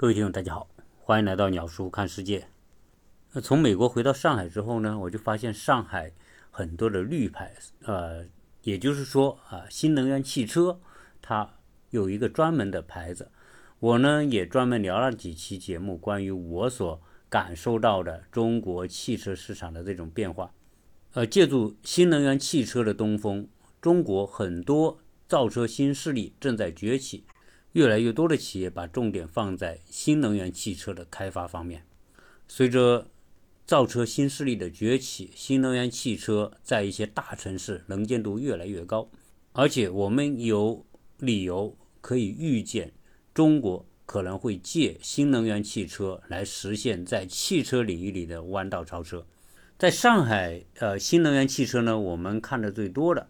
各位听众，大家好，欢迎来到鸟叔看世界。呃，从美国回到上海之后呢，我就发现上海很多的绿牌，呃，也就是说啊，新能源汽车它有一个专门的牌子。我呢也专门聊了几期节目，关于我所感受到的中国汽车市场的这种变化。呃，借助新能源汽车的东风，中国很多造车新势力正在崛起。越来越多的企业把重点放在新能源汽车的开发方面。随着造车新势力的崛起，新能源汽车在一些大城市能见度越来越高，而且我们有理由可以预见，中国可能会借新能源汽车来实现在汽车领域里的弯道超车。在上海，呃，新能源汽车呢，我们看的最多的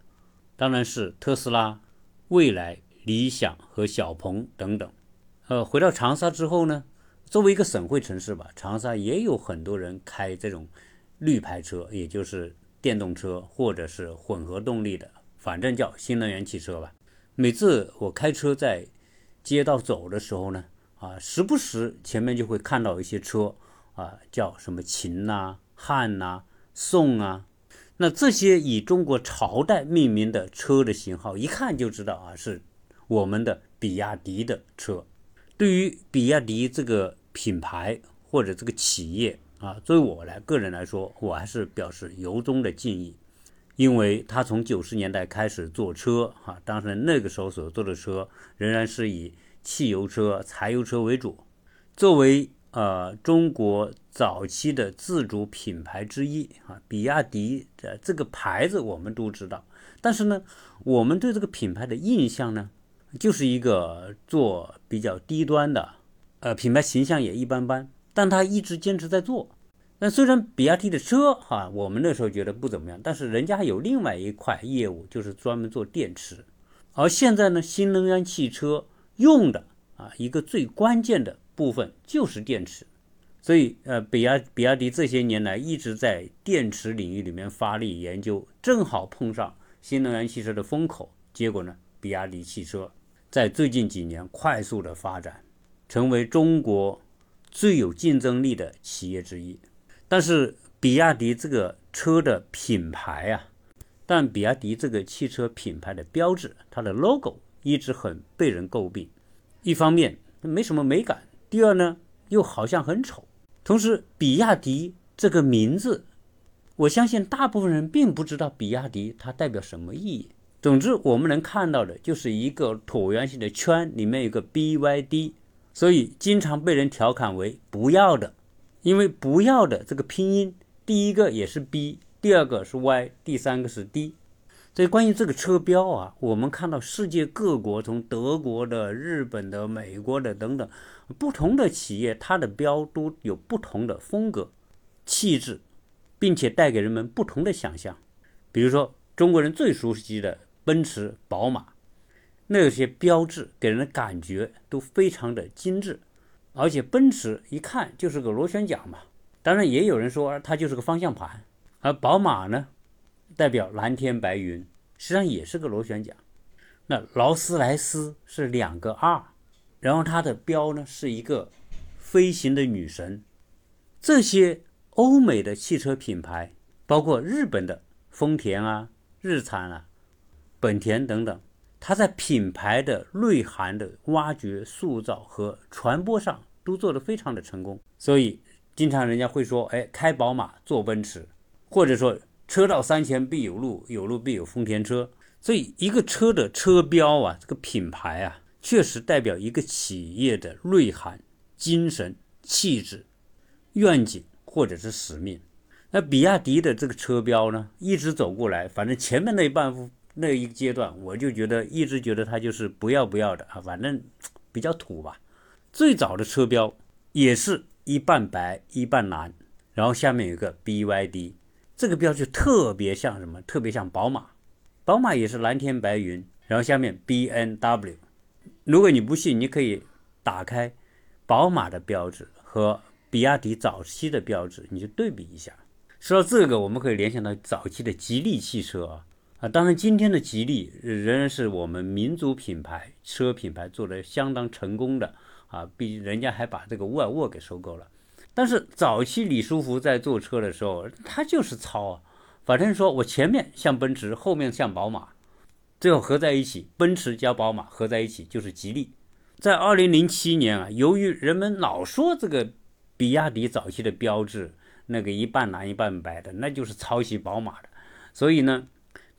当然是特斯拉、蔚来。理想和小鹏等等，呃，回到长沙之后呢，作为一个省会城市吧，长沙也有很多人开这种绿牌车，也就是电动车或者是混合动力的，反正叫新能源汽车吧。每次我开车在街道走的时候呢，啊，时不时前面就会看到一些车，啊，叫什么秦呐、汉呐、宋啊，那这些以中国朝代命名的车的型号，一看就知道啊是。我们的比亚迪的车，对于比亚迪这个品牌或者这个企业啊，作为我来个人来说，我还是表示由衷的敬意，因为他从九十年代开始做车啊，当时那个时候所做的车仍然是以汽油车、柴油车为主。作为呃中国早期的自主品牌之一啊，比亚迪的这个牌子我们都知道，但是呢，我们对这个品牌的印象呢？就是一个做比较低端的，呃，品牌形象也一般般，但他一直坚持在做。那虽然比亚迪的车哈，我们那时候觉得不怎么样，但是人家有另外一块业务，就是专门做电池。而现在呢，新能源汽车用的啊一个最关键的部分就是电池，所以呃，比亚比亚迪这些年来一直在电池领域里面发力研究，正好碰上新能源汽车的风口，结果呢，比亚迪汽车。在最近几年快速的发展，成为中国最有竞争力的企业之一。但是，比亚迪这个车的品牌啊，但比亚迪这个汽车品牌的标志，它的 logo 一直很被人诟病。一方面没什么美感，第二呢又好像很丑。同时，比亚迪这个名字，我相信大部分人并不知道比亚迪它代表什么意义。总之，我们能看到的就是一个椭圆形的圈，里面有个 BYD，所以经常被人调侃为“不要的”，因为“不要的”这个拼音，第一个也是 B，第二个是 Y，第三个是 D。所以关于这个车标啊，我们看到世界各国，从德国的、日本的、美国的等等不同的企业，它的标都有不同的风格、气质，并且带给人们不同的想象。比如说，中国人最熟悉的。奔驰、宝马那些标志给人的感觉都非常的精致，而且奔驰一看就是个螺旋桨嘛。当然也有人说它就是个方向盘，而宝马呢，代表蓝天白云，实际上也是个螺旋桨。那劳斯莱斯是两个 R，然后它的标呢是一个飞行的女神。这些欧美的汽车品牌，包括日本的丰田啊、日产啊。本田等等，它在品牌的内涵的挖掘、塑造和传播上都做得非常的成功。所以，经常人家会说：“哎，开宝马坐奔驰，或者说车到山前必有路，有路必有丰田车。”所以，一个车的车标啊，这个品牌啊，确实代表一个企业的内涵、精神、气质、愿景或者是使命。那比亚迪的这个车标呢，一直走过来，反正前面那一半。那一阶段，我就觉得一直觉得它就是不要不要的啊，反正比较土吧。最早的车标也是一半白一半蓝，然后下面有个 BYD，这个标就特别像什么？特别像宝马，宝马也是蓝天白云，然后下面 BNW。如果你不信，你可以打开宝马的标志和比亚迪早期的标志，你就对比一下。说到这个，我们可以联想到早期的吉利汽车啊。啊，当然，今天的吉利仍然是我们民族品牌车品牌做的相当成功的啊，毕竟人家还把这个沃尔沃给收购了。但是早期李书福在做车的时候，他就是抄啊，反正说我前面像奔驰，后面像宝马，最后合在一起，奔驰加宝马合在一起就是吉利。在二零零七年啊，由于人们老说这个比亚迪早期的标志那个一半蓝一半白的，那就是抄袭宝马的，所以呢，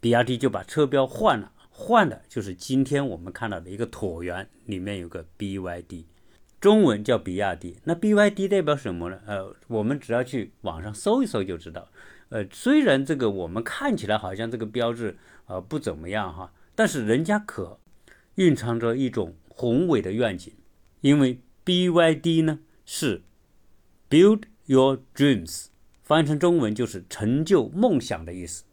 比亚迪就把车标换了，换的就是今天我们看到的一个椭圆，里面有个 BYD，中文叫比亚迪。那 BYD 代表什么呢？呃，我们只要去网上搜一搜就知道。呃，虽然这个我们看起来好像这个标志呃不怎么样哈，但是人家可蕴藏着一种。宏伟的愿景，因为 BYD 呢是 Build Your Dreams，翻译成中文就是成就梦想的意思。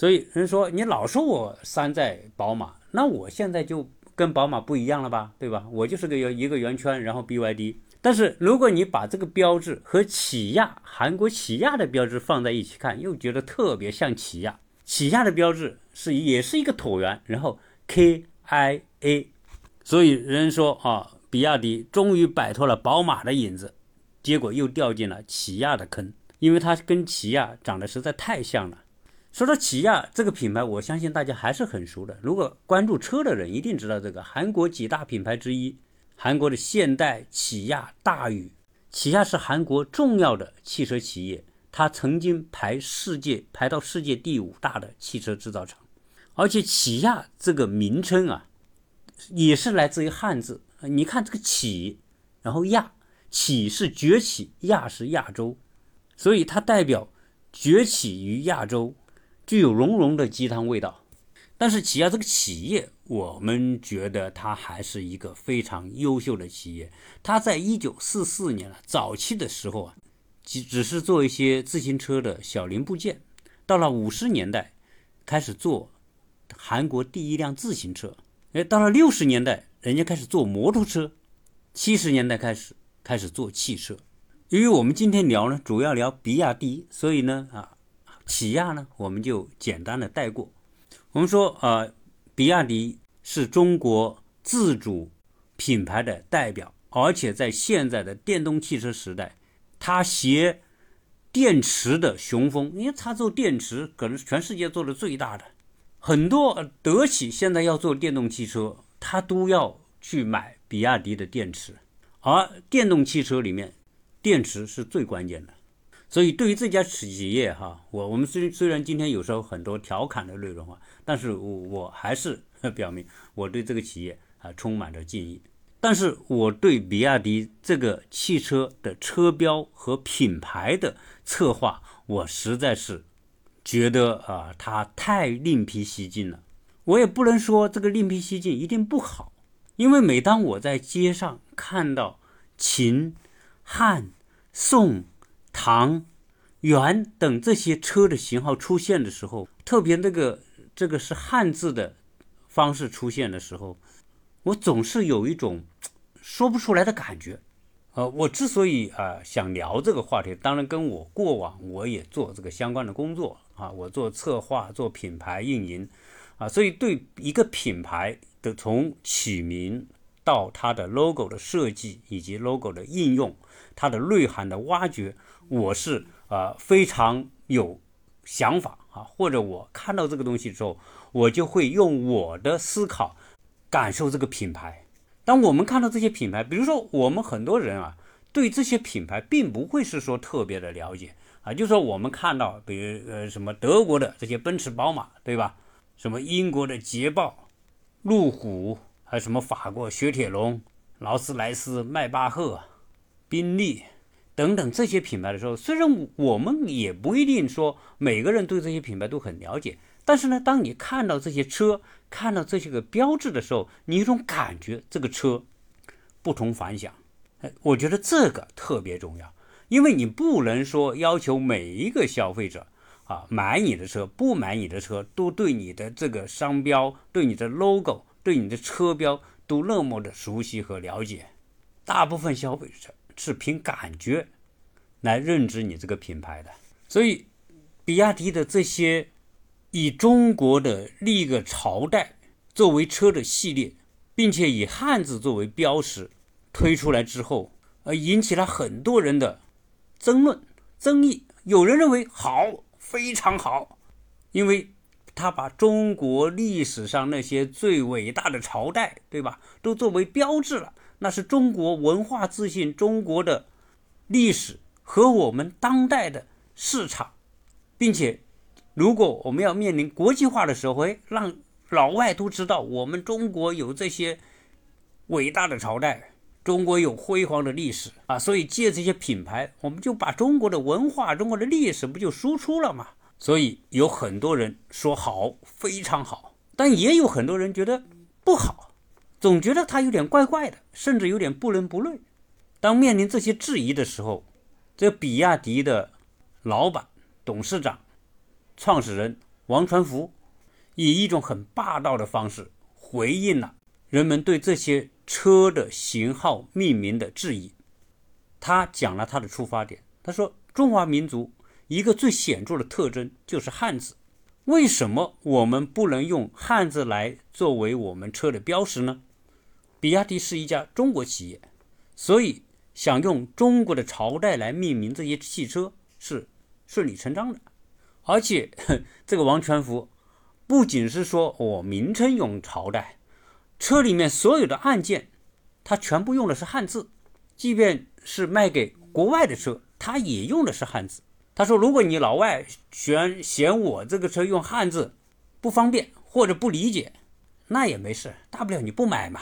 所以人说你老说我山寨宝马，那我现在就跟宝马不一样了吧，对吧？我就是个有一个圆圈，然后 BYD。但是如果你把这个标志和起亚韩国起亚的标志放在一起看，又觉得特别像起亚。起亚的标志是也是一个椭圆，然后 KIA。所以人说啊，比亚迪终于摆脱了宝马的影子，结果又掉进了起亚的坑，因为它跟起亚长得实在太像了。说到起亚这个品牌，我相信大家还是很熟的。如果关注车的人一定知道这个韩国几大品牌之一，韩国的现代、起亚、大宇。起亚是韩国重要的汽车企业，它曾经排世界排到世界第五大的汽车制造厂，而且起亚这个名称啊。也是来自于汉字，你看这个起，然后亚，起是崛起，亚是亚洲，所以它代表崛起于亚洲，具有浓浓的鸡汤味道。但是起亚这个企业，我们觉得它还是一个非常优秀的企业。它在一九四四年了，早期的时候啊，只只是做一些自行车的小零部件，到了五十年代，开始做韩国第一辆自行车。哎，到了六十年代，人家开始做摩托车；七十年代开始开始做汽车。由于我们今天聊呢，主要聊比亚迪，所以呢，啊，起亚呢，我们就简单的带过。我们说，呃，比亚迪是中国自主品牌的代表，而且在现在的电动汽车时代，它携电池的雄风，因为它做电池可能是全世界做的最大的。很多德企现在要做电动汽车，它都要去买比亚迪的电池，而电动汽车里面，电池是最关键的。所以对于这家企业哈，我我们虽虽然今天有时候很多调侃的内容啊，但是我我还是表明我对这个企业啊充满着敬意。但是我对比亚迪这个汽车的车标和品牌的策划，我实在是。觉得啊，他太另辟蹊径了。我也不能说这个另辟蹊径一定不好，因为每当我在街上看到秦、汉、宋、唐、元等这些车的型号出现的时候，特别这个这个是汉字的方式出现的时候，我总是有一种说不出来的感觉。呃，我之所以啊想聊这个话题，当然跟我过往我也做这个相关的工作啊，我做策划、做品牌运营啊，所以对一个品牌的从起名到它的 logo 的设计以及 logo 的应用，它的内涵的挖掘，我是啊非常有想法啊，或者我看到这个东西之后，我就会用我的思考感受这个品牌。当我们看到这些品牌，比如说我们很多人啊，对这些品牌并不会是说特别的了解啊，就说我们看到，比如呃什么德国的这些奔驰、宝马，对吧？什么英国的捷豹、路虎，还有什么法国雪铁龙、劳斯莱斯、迈巴赫、宾利等等这些品牌的时候，虽然我们也不一定说每个人对这些品牌都很了解。但是呢，当你看到这些车，看到这些个标志的时候，你有种感觉，这个车不同凡响。哎，我觉得这个特别重要，因为你不能说要求每一个消费者啊买你的车，不买你的车，都对你的这个商标、对你的 logo、对你的车标都那么的熟悉和了解。大部分消费者是凭感觉来认知你这个品牌的，所以比亚迪的这些。以中国的历个朝代作为车的系列，并且以汉字作为标识，推出来之后，呃，引起了很多人的争论、争议。有人认为好，非常好，因为他把中国历史上那些最伟大的朝代，对吧，都作为标志了。那是中国文化自信、中国的历史和我们当代的市场，并且，如果我们要面临国际化的时候，哎，让老外都知道我们中国有这些伟大的朝代。中国有辉煌的历史啊，所以借这些品牌，我们就把中国的文化、中国的历史不就输出了吗？所以有很多人说好，非常好，但也有很多人觉得不好，总觉得它有点怪怪的，甚至有点不伦不类。当面临这些质疑的时候，这比亚迪的老板、董事长、创始人王传福，以一种很霸道的方式回应了人们对这些。车的型号命名的质疑，他讲了他的出发点。他说：“中华民族一个最显著的特征就是汉字，为什么我们不能用汉字来作为我们车的标识呢？”比亚迪是一家中国企业，所以想用中国的朝代来命名这些汽车是顺理成章的。而且，这个王传福不仅是说我名称用朝代。车里面所有的按键，它全部用的是汉字，即便是卖给国外的车，它也用的是汉字。他说：“如果你老外嫌嫌我这个车用汉字不方便或者不理解，那也没事，大不了你不买嘛，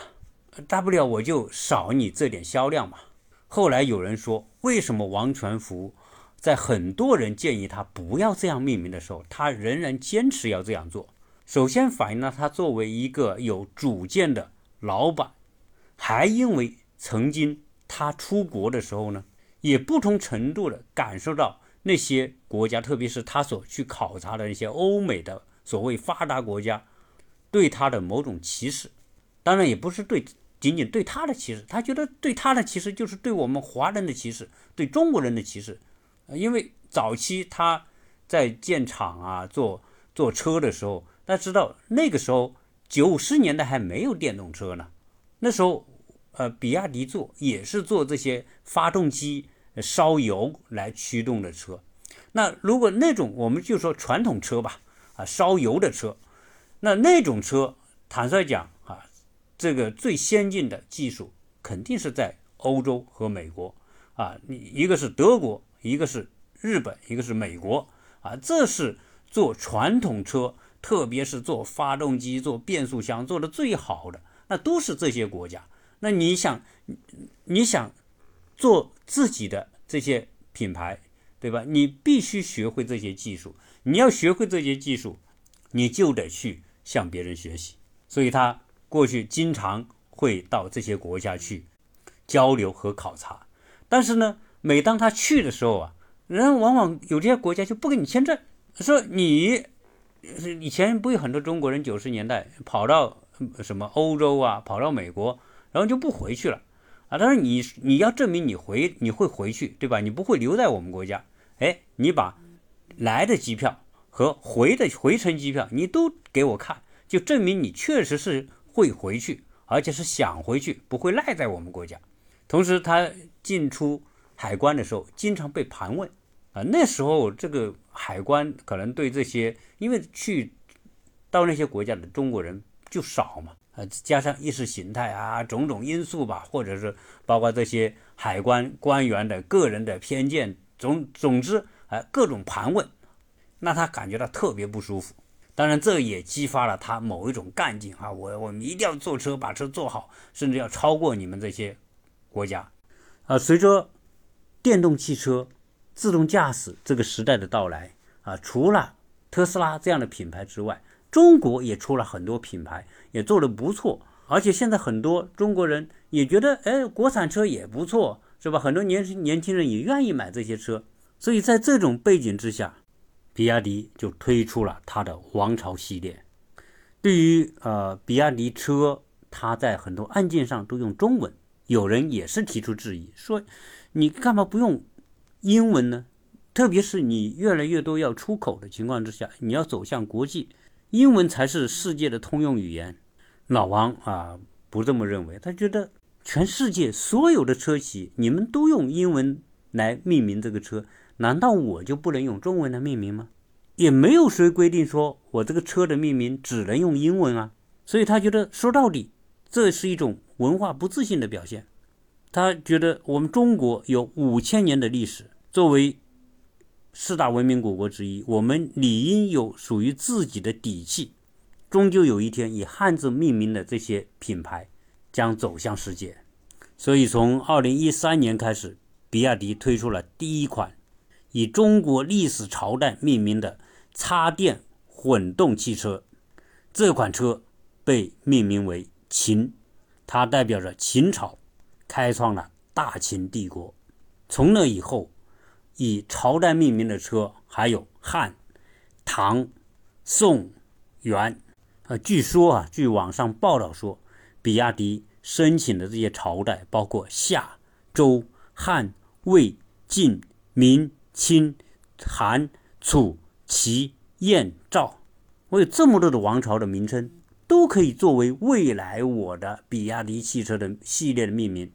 大不了我就少你这点销量嘛。”后来有人说：“为什么王传福在很多人建议他不要这样命名的时候，他仍然坚持要这样做？”首先反映了他作为一个有主见的老板，还因为曾经他出国的时候呢，也不同程度的感受到那些国家，特别是他所去考察的那些欧美的所谓发达国家，对他的某种歧视。当然也不是对仅仅对他的歧视，他觉得对他的歧视就是对我们华人的歧视，对中国人的歧视。因为早期他在建厂啊，做做车的时候。大家知道那个时候九十年代还没有电动车呢，那时候，呃，比亚迪做也是做这些发动机烧油来驱动的车。那如果那种我们就说传统车吧，啊，烧油的车，那那种车，坦率讲，这个最先进的技术肯定是在欧洲和美国啊，你一个是德国，一个是日本，一个是美国啊，这是做传统车。特别是做发动机、做变速箱做的最好的，那都是这些国家。那你想，你想做自己的这些品牌，对吧？你必须学会这些技术。你要学会这些技术，你就得去向别人学习。所以他过去经常会到这些国家去交流和考察。但是呢，每当他去的时候啊，人往往有这些国家就不给你签证，说你。以前不有很多中国人九十年代跑到什么欧洲啊，跑到美国，然后就不回去了啊。但是你你要证明你回你会回去，对吧？你不会留在我们国家。哎，你把来的机票和回的回程机票你都给我看，就证明你确实是会回去，而且是想回去，不会赖在我们国家。同时，他进出海关的时候经常被盘问。啊，那时候这个海关可能对这些，因为去到那些国家的中国人就少嘛，啊，加上意识形态啊，种种因素吧，或者是包括这些海关官员的个人的偏见，总总之，啊，各种盘问，那他感觉到特别不舒服。当然，这也激发了他某一种干劲啊，我我们一定要坐车，把车做好，甚至要超过你们这些国家。啊，随着电动汽车。自动驾驶这个时代的到来啊，除了特斯拉这样的品牌之外，中国也出了很多品牌，也做得不错。而且现在很多中国人也觉得，哎，国产车也不错，是吧？很多年轻年轻人也愿意买这些车。所以在这种背景之下，比亚迪就推出了它的王朝系列。对于呃，比亚迪车，它在很多按键上都用中文，有人也是提出质疑，说你干嘛不用？英文呢，特别是你越来越多要出口的情况之下，你要走向国际，英文才是世界的通用语言。老王啊，不这么认为，他觉得全世界所有的车企，你们都用英文来命名这个车，难道我就不能用中文来命名吗？也没有谁规定说我这个车的命名只能用英文啊。所以他觉得说到底，这是一种文化不自信的表现。他觉得我们中国有五千年的历史，作为四大文明古国之一，我们理应有属于自己的底气。终究有一天，以汉字命名的这些品牌将走向世界。所以，从二零一三年开始，比亚迪推出了第一款以中国历史朝代命名的插电混动汽车。这款车。被命名为秦，它代表着秦朝，开创了大秦帝国。从那以后，以朝代命名的车还有汉、唐、宋、元。呃，据说啊，据网上报道说，比亚迪申请的这些朝代包括夏、周、汉、魏、晋、明、清、韩、楚、齐、燕、赵，我有这么多的王朝的名称。都可以作为未来我的比亚迪汽车的系列的命名。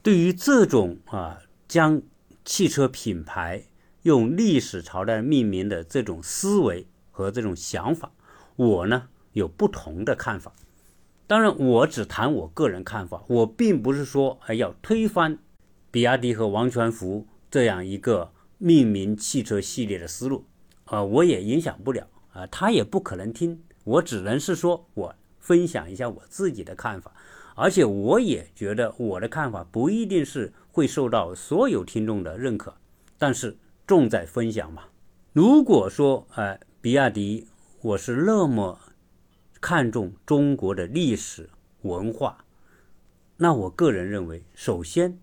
对于这种啊，将汽车品牌用历史朝代命名的这种思维和这种想法，我呢有不同的看法。当然，我只谈我个人看法，我并不是说还要推翻比亚迪和王传福这样一个命名汽车系列的思路啊，我也影响不了啊，他也不可能听。我只能是说，我分享一下我自己的看法，而且我也觉得我的看法不一定是会受到所有听众的认可，但是重在分享嘛。如果说，呃，比亚迪，我是那么看重中国的历史文化，那我个人认为，首先，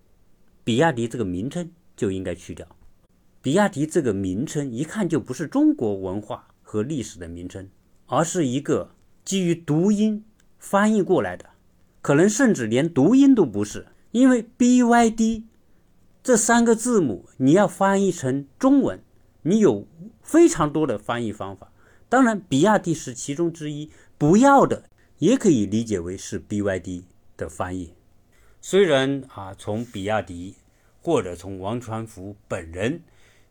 比亚迪这个名称就应该去掉。比亚迪这个名称一看就不是中国文化和历史的名称。而是一个基于读音翻译过来的，可能甚至连读音都不是，因为 BYD 这三个字母你要翻译成中文，你有非常多的翻译方法。当然，比亚迪是其中之一，不要的也可以理解为是 BYD 的翻译。虽然啊，从比亚迪或者从王传福本人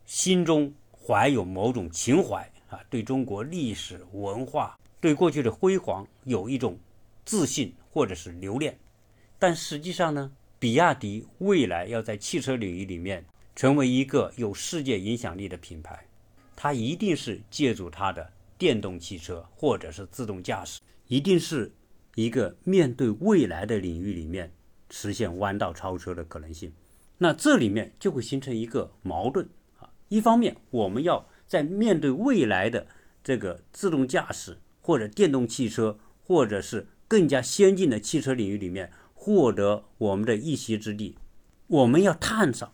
心中怀有某种情怀。啊，对中国历史文化、对过去的辉煌有一种自信或者是留恋，但实际上呢，比亚迪未来要在汽车领域里面成为一个有世界影响力的品牌，它一定是借助它的电动汽车或者是自动驾驶，一定是一个面对未来的领域里面实现弯道超车的可能性。那这里面就会形成一个矛盾，一方面我们要。在面对未来的这个自动驾驶或者电动汽车，或者是更加先进的汽车领域里面获得我们的一席之地，我们要探索、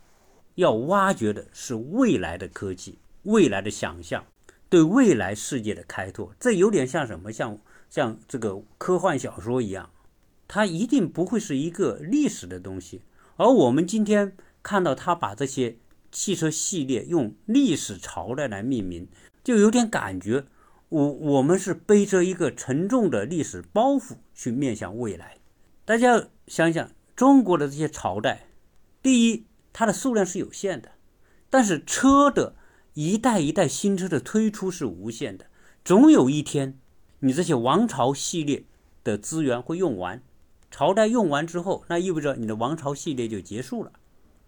要挖掘的是未来的科技、未来的想象、对未来世界的开拓。这有点像什么？像像这个科幻小说一样，它一定不会是一个历史的东西。而我们今天看到他把这些。汽车系列用历史朝代来命名，就有点感觉，我我们是背着一个沉重的历史包袱去面向未来。大家想想，中国的这些朝代，第一，它的数量是有限的，但是车的一代一代新车的推出是无限的。总有一天，你这些王朝系列的资源会用完，朝代用完之后，那意味着你的王朝系列就结束了。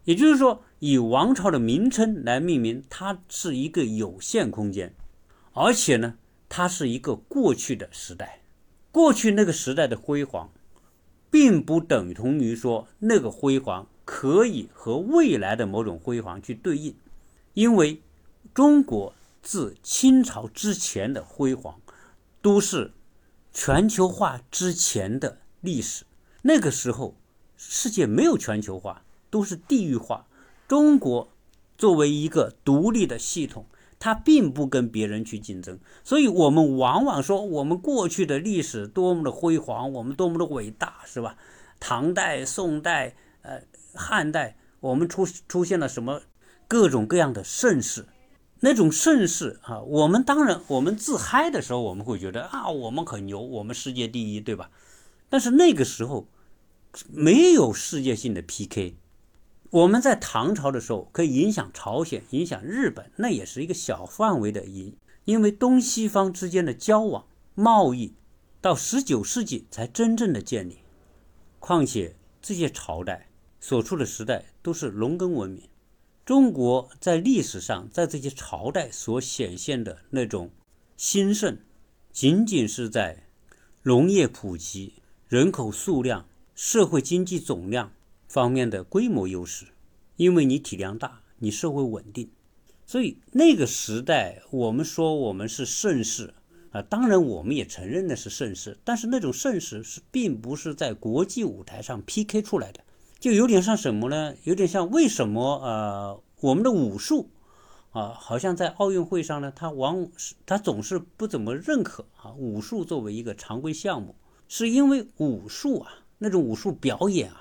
也就是说，以王朝的名称来命名，它是一个有限空间，而且呢，它是一个过去的时代。过去那个时代的辉煌，并不等同于说那个辉煌可以和未来的某种辉煌去对应，因为中国自清朝之前的辉煌，都是全球化之前的历史。那个时候，世界没有全球化。都是地域化。中国作为一个独立的系统，它并不跟别人去竞争，所以我们往往说我们过去的历史多么的辉煌，我们多么的伟大，是吧？唐代、宋代、呃汉代，我们出出现了什么各种各样的盛世，那种盛世啊，我们当然我们自嗨的时候，我们会觉得啊，我们很牛，我们世界第一，对吧？但是那个时候。没有世界性的 PK。我们在唐朝的时候可以影响朝鲜、影响日本，那也是一个小范围的影，因为东西方之间的交往、贸易到十九世纪才真正的建立。况且这些朝代所处的时代都是农耕文明，中国在历史上在这些朝代所显现的那种兴盛，仅仅是在农业普及、人口数量、社会经济总量。方面的规模优势，因为你体量大，你社会稳定，所以那个时代我们说我们是盛世啊，当然我们也承认的是盛世，但是那种盛世是并不是在国际舞台上 PK 出来的，就有点像什么呢？有点像为什么呃我们的武术啊，好像在奥运会上呢，他往他总是不怎么认可啊武术作为一个常规项目，是因为武术啊那种武术表演啊。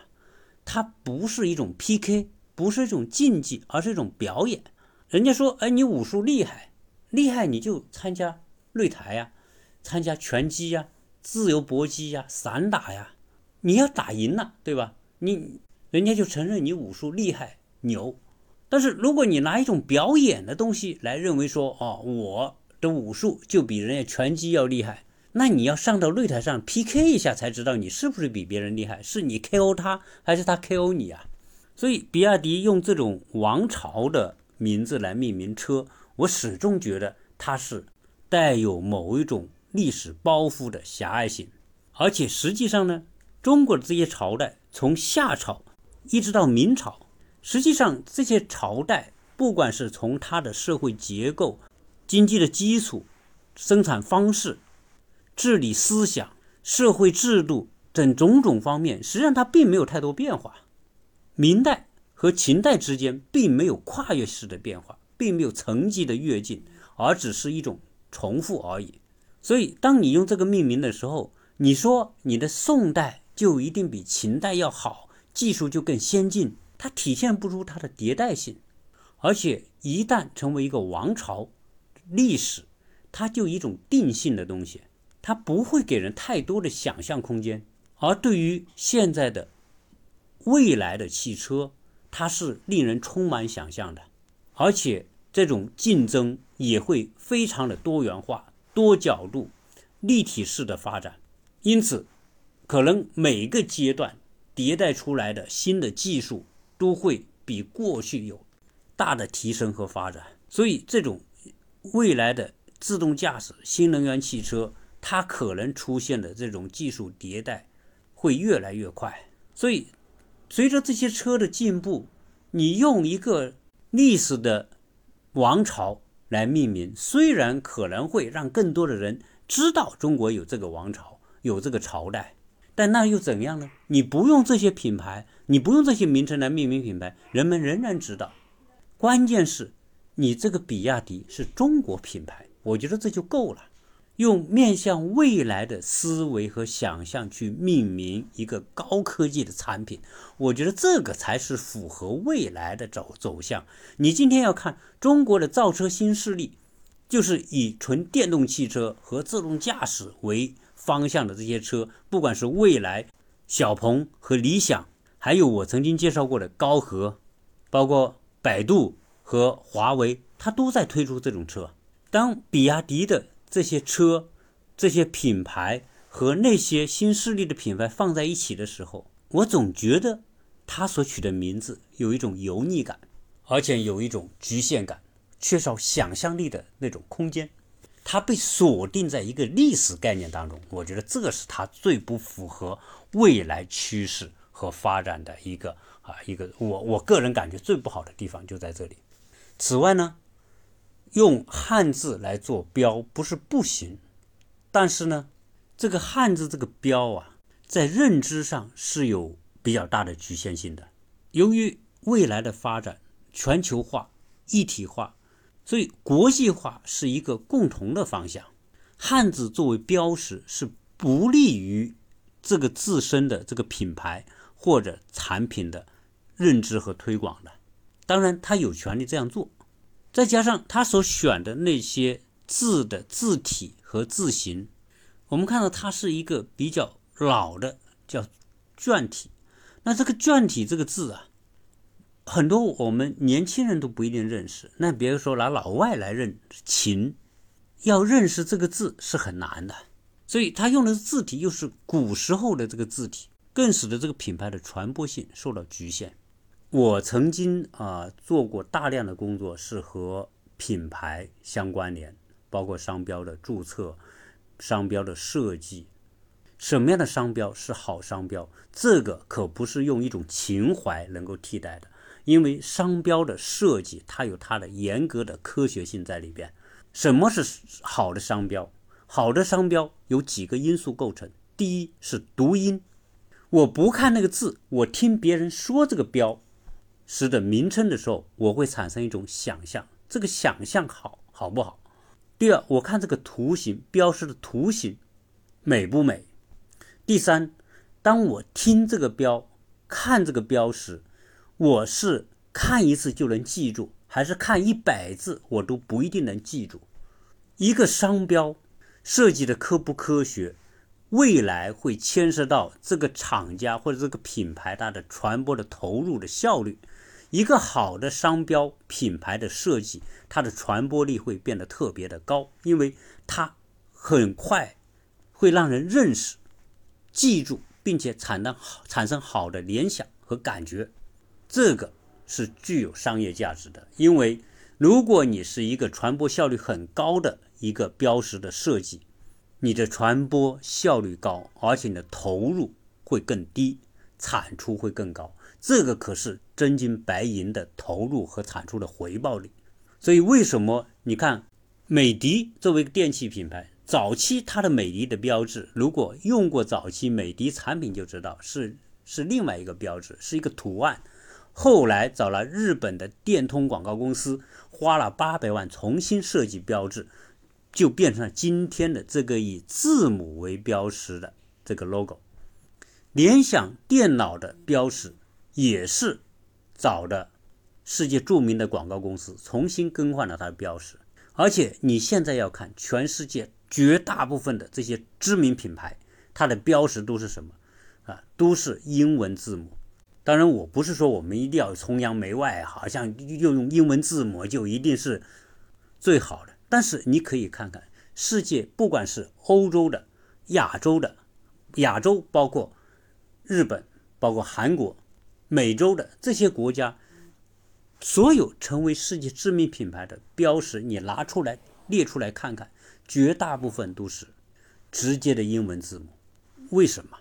它不是一种 PK，不是一种竞技，而是一种表演。人家说，哎，你武术厉害，厉害你就参加擂台呀，参加拳击呀、自由搏击呀、散打呀，你要打赢了，对吧？你人家就承认你武术厉害牛。但是如果你拿一种表演的东西来认为说，哦，我的武术就比人家拳击要厉害。那你要上到擂台上 PK 一下，才知道你是不是比别人厉害，是你 KO 他，还是他 KO 你啊？所以比亚迪用这种王朝的名字来命名车，我始终觉得它是带有某一种历史包袱的狭隘性。而且实际上呢，中国的这些朝代，从夏朝一直到明朝，实际上这些朝代，不管是从它的社会结构、经济的基础、生产方式，治理思想、社会制度等种种方面，实际上它并没有太多变化。明代和秦代之间并没有跨越式的变化，并没有层级的跃进，而只是一种重复而已。所以，当你用这个命名的时候，你说你的宋代就一定比秦代要好，技术就更先进，它体现不出它的迭代性。而且，一旦成为一个王朝历史，它就一种定性的东西。它不会给人太多的想象空间，而对于现在的未来的汽车，它是令人充满想象的，而且这种竞争也会非常的多元化、多角度、立体式的发展。因此，可能每个阶段迭代出来的新的技术都会比过去有大的提升和发展。所以，这种未来的自动驾驶、新能源汽车。它可能出现的这种技术迭代会越来越快，所以随着这些车的进步，你用一个历史的王朝来命名，虽然可能会让更多的人知道中国有这个王朝，有这个朝代，但那又怎样呢？你不用这些品牌，你不用这些名称来命名品牌，人们仍然知道。关键是你这个比亚迪是中国品牌，我觉得这就够了。用面向未来的思维和想象去命名一个高科技的产品，我觉得这个才是符合未来的走走向。你今天要看中国的造车新势力，就是以纯电动汽车和自动驾驶为方向的这些车，不管是蔚来、小鹏和理想，还有我曾经介绍过的高和，包括百度和华为，它都在推出这种车。当比亚迪的。这些车、这些品牌和那些新势力的品牌放在一起的时候，我总觉得它所取的名字有一种油腻感，而且有一种局限感，缺少想象力的那种空间。它被锁定在一个历史概念当中，我觉得这是它最不符合未来趋势和发展的一个啊一个我我个人感觉最不好的地方就在这里。此外呢？用汉字来做标不是不行，但是呢，这个汉字这个标啊，在认知上是有比较大的局限性的。由于未来的发展，全球化、一体化，所以国际化是一个共同的方向。汉字作为标识是不利于这个自身的这个品牌或者产品的认知和推广的。当然，他有权利这样做。再加上他所选的那些字的字体和字形，我们看到它是一个比较老的叫篆体，那这个篆体这个字啊，很多我们年轻人都不一定认识。那比如说拿老外来认秦，要认识这个字是很难的。所以他用的字体又是古时候的这个字体，更使得这个品牌的传播性受到局限。我曾经啊做过大量的工作，是和品牌相关联，包括商标的注册、商标的设计。什么样的商标是好商标？这个可不是用一种情怀能够替代的，因为商标的设计它有它的严格的科学性在里边。什么是好的商标？好的商标有几个因素构成，第一是读音。我不看那个字，我听别人说这个标。识的名称的时候，我会产生一种想象，这个想象好好不好？第二，我看这个图形标识的图形美不美？第三，当我听这个标、看这个标识，我是看一次就能记住，还是看一百字我都不一定能记住？一个商标设计的科不科学，未来会牵涉到这个厂家或者这个品牌它的传播的投入的效率。一个好的商标品牌的设计，它的传播力会变得特别的高，因为它很快会让人认识、记住，并且产生产生好的联想和感觉，这个是具有商业价值的。因为如果你是一个传播效率很高的一个标识的设计，你的传播效率高，而且你的投入会更低，产出会更高。这个可是真金白银的投入和产出的回报率，所以为什么你看美的作为电器品牌，早期它的美的的标志，如果用过早期美的产品就知道是是另外一个标志，是一个图案。后来找了日本的电通广告公司，花了八百万重新设计标志，就变成了今天的这个以字母为标识的这个 logo。联想电脑的标识。也是找的世界著名的广告公司重新更换了它的标识，而且你现在要看全世界绝大部分的这些知名品牌，它的标识都是什么啊？都是英文字母。当然，我不是说我们一定要崇洋媚外，好像又用英文字母就一定是最好的。但是你可以看看世界，不管是欧洲的、亚洲的，亚洲包括日本，包括韩国。美洲的这些国家，所有成为世界知名品牌的标识，你拿出来列出来看看，绝大部分都是直接的英文字母。为什么？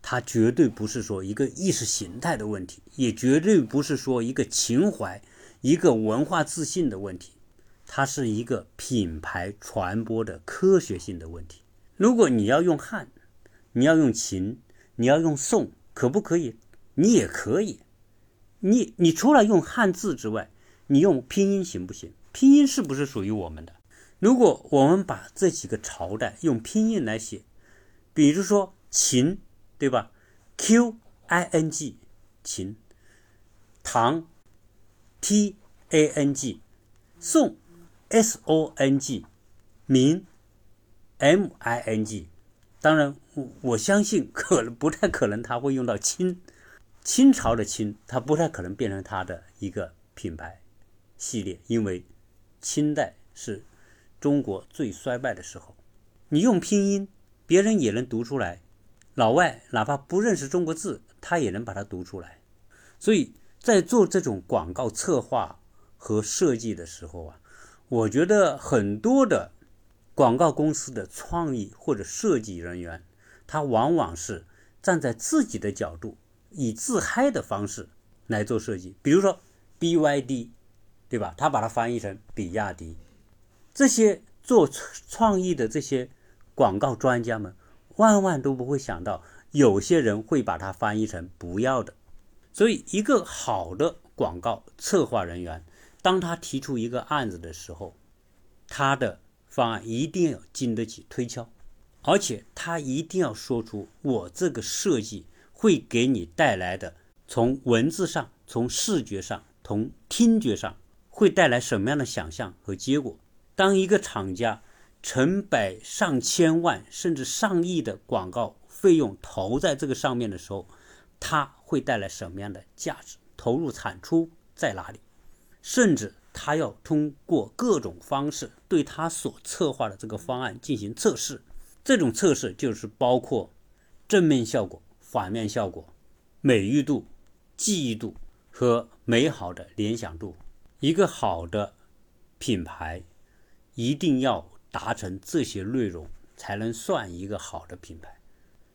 它绝对不是说一个意识形态的问题，也绝对不是说一个情怀、一个文化自信的问题，它是一个品牌传播的科学性的问题。如果你要用汉，你要用秦，你要用宋，可不可以？你也可以，你你除了用汉字之外，你用拼音行不行？拼音是不是属于我们的？如果我们把这几个朝代用拼音来写，比如说秦，对吧？Q I N G，秦。唐，T A N G，宋，S O N G，明，M I N G。当然，我我相信可能不太可能他会用到清。清朝的清，它不太可能变成它的一个品牌系列，因为清代是中国最衰败的时候。你用拼音，别人也能读出来，老外哪怕不认识中国字，他也能把它读出来。所以在做这种广告策划和设计的时候啊，我觉得很多的广告公司的创意或者设计人员，他往往是站在自己的角度。以自嗨的方式来做设计，比如说 BYD，对吧？他把它翻译成比亚迪。这些做创意的这些广告专家们，万万都不会想到，有些人会把它翻译成不要的。所以，一个好的广告策划人员，当他提出一个案子的时候，他的方案一定要经得起推敲，而且他一定要说出我这个设计。会给你带来的，从文字上、从视觉上、从听觉上，会带来什么样的想象和结果？当一个厂家成百上千万甚至上亿的广告费用投在这个上面的时候，他会带来什么样的价值，投入产出在哪里，甚至他要通过各种方式对他所策划的这个方案进行测试。这种测试就是包括正面效果、反面效果、美誉度、记忆度和美好的联想度。一个好的品牌一定要达成这些内容，才能算一个好的品牌。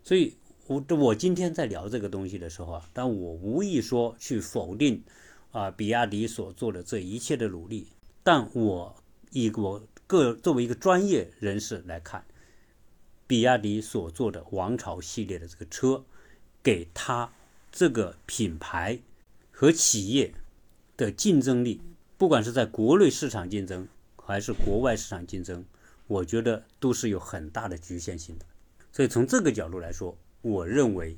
所以，我我今天在聊这个东西的时候啊，但我无意说去否定啊比亚迪所做的这一切的努力，但我以我个作为一个专业人士来看。比亚迪所做的王朝系列的这个车，给它这个品牌和企业的竞争力，不管是在国内市场竞争还是国外市场竞争，我觉得都是有很大的局限性的。所以从这个角度来说，我认为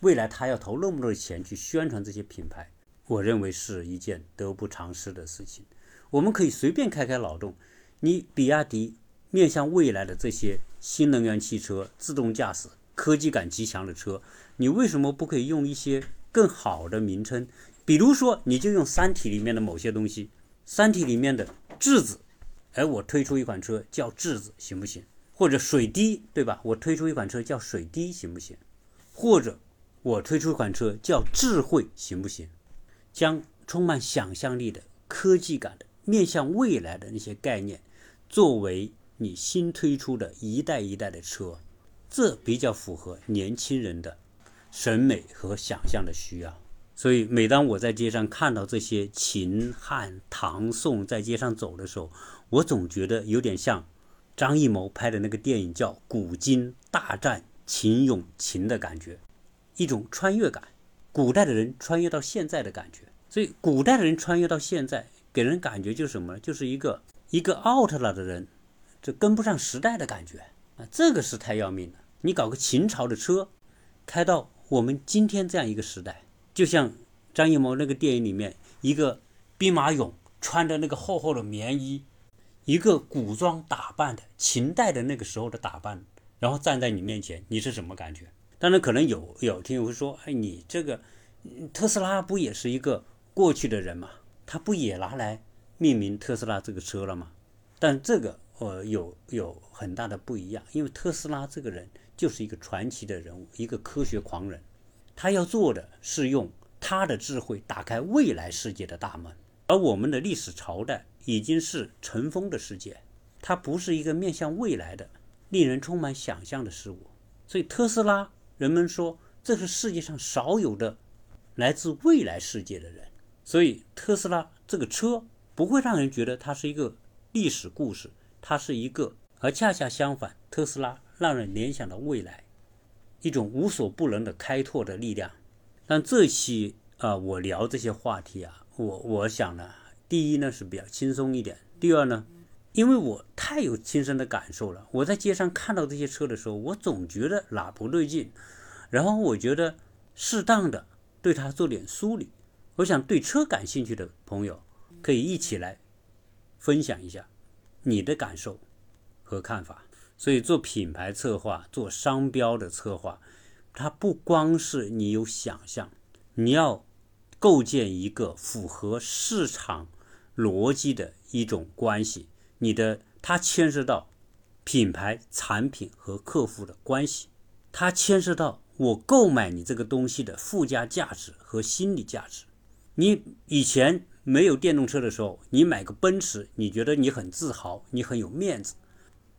未来他要投那么多钱去宣传这些品牌，我认为是一件得不偿失的事情。我们可以随便开开脑洞，你比亚迪面向未来的这些。新能源汽车、自动驾驶、科技感极强的车，你为什么不可以用一些更好的名称？比如说，你就用《三体》里面的某些东西，《三体》里面的质子，哎，我推出一款车叫质子，行不行？或者水滴，对吧？我推出一款车叫水滴，行不行？或者我推出一款车叫智慧，行不行？将充满想象力的、科技感的、面向未来的那些概念，作为。你新推出的一代一代的车，这比较符合年轻人的审美和想象的需要。所以，每当我在街上看到这些秦汉唐宋在街上走的时候，我总觉得有点像张艺谋拍的那个电影叫《古今大战秦俑秦》的感觉，一种穿越感，古代的人穿越到现在的感觉。所以，古代的人穿越到现在，给人感觉就是什么？就是一个一个 out 了的人。这跟不上时代的感觉啊，这个是太要命了。你搞个秦朝的车，开到我们今天这样一个时代，就像张艺谋那个电影里面，一个兵马俑穿着那个厚厚的棉衣，一个古装打扮的秦代的那个时候的打扮，然后站在你面前，你是什么感觉？当然，可能有有听友会说，哎，你这个特斯拉不也是一个过去的人吗？他不也拿来命名特斯拉这个车了吗？但这个。呃，有有很大的不一样，因为特斯拉这个人就是一个传奇的人物，一个科学狂人，他要做的是用他的智慧打开未来世界的大门，而我们的历史朝代已经是尘封的世界，它不是一个面向未来的、令人充满想象的事物。所以特斯拉，人们说这是世界上少有的来自未来世界的人，所以特斯拉这个车不会让人觉得它是一个历史故事。它是一个，而恰恰相反，特斯拉让人联想到未来，一种无所不能的开拓的力量。但这期啊，我聊这些话题啊，我我想呢，第一呢是比较轻松一点，第二呢，因为我太有亲身的感受了。我在街上看到这些车的时候，我总觉得哪不对劲，然后我觉得适当的对它做点梳理。我想对车感兴趣的朋友可以一起来分享一下。你的感受和看法，所以做品牌策划、做商标的策划，它不光是你有想象，你要构建一个符合市场逻辑的一种关系。你的它牵涉到品牌、产品和客户的关系，它牵涉到我购买你这个东西的附加价值和心理价值。你以前。没有电动车的时候，你买个奔驰，你觉得你很自豪，你很有面子。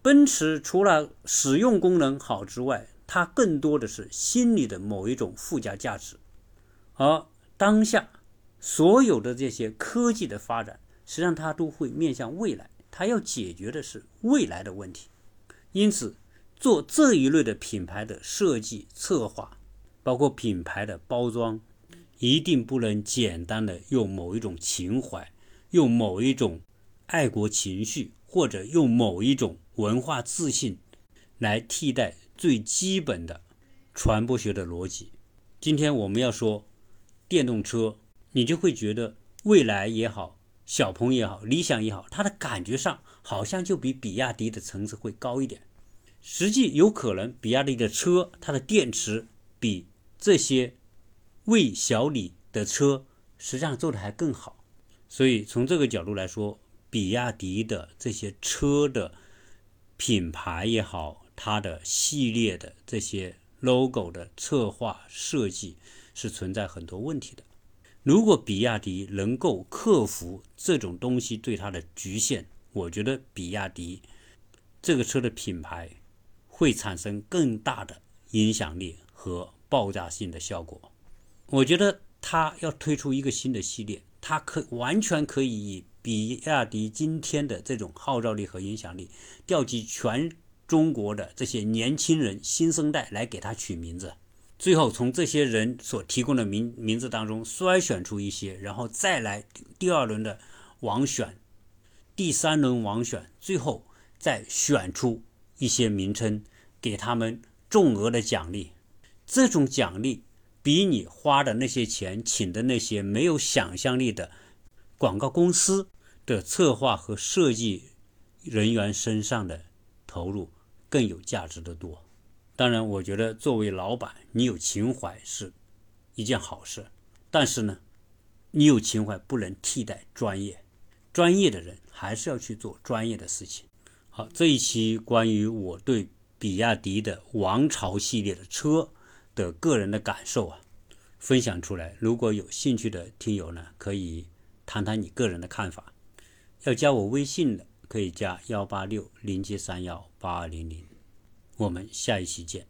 奔驰除了使用功能好之外，它更多的是心理的某一种附加价值。而当下所有的这些科技的发展，实际上它都会面向未来，它要解决的是未来的问题。因此，做这一类的品牌的设计策划，包括品牌的包装。一定不能简单的用某一种情怀，用某一种爱国情绪，或者用某一种文化自信来替代最基本的传播学的逻辑。今天我们要说电动车，你就会觉得未来也好，小鹏也好，理想也好，它的感觉上好像就比比亚迪的层次会高一点。实际有可能，比亚迪的车它的电池比这些。魏小李的车实际上做的还更好。所以从这个角度来说，比亚迪的这些车的品牌也好，它的系列的这些 logo 的策划设计是存在很多问题的。如果比亚迪能够克服这种东西对它的局限，我觉得比亚迪这个车的品牌会产生更大的影响力和爆炸性的效果。我觉得它要推出一个新的系列，它可完全可以以比亚迪今天的这种号召力和影响力，调集全中国的这些年轻人、新生代来给它取名字。最后从这些人所提供的名名字当中筛选出一些，然后再来第二轮的网选，第三轮网选，最后再选出一些名称，给他们重额的奖励。这种奖励比你花的那些钱，请的那些没有想象力的广告公司的策划和设计人员身上的投入更有价值的多。当然，我觉得作为老板，你有情怀是一件好事。但是呢，你有情怀不能替代专业，专业的人还是要去做专业的事情。好，这一期关于我对比亚迪的王朝系列的车的个人的感受啊，分享出来。如果有兴趣的听友呢，可以谈谈你个人的看法。要加我微信的，可以加幺八六零七三幺八二零零。我们下一期见。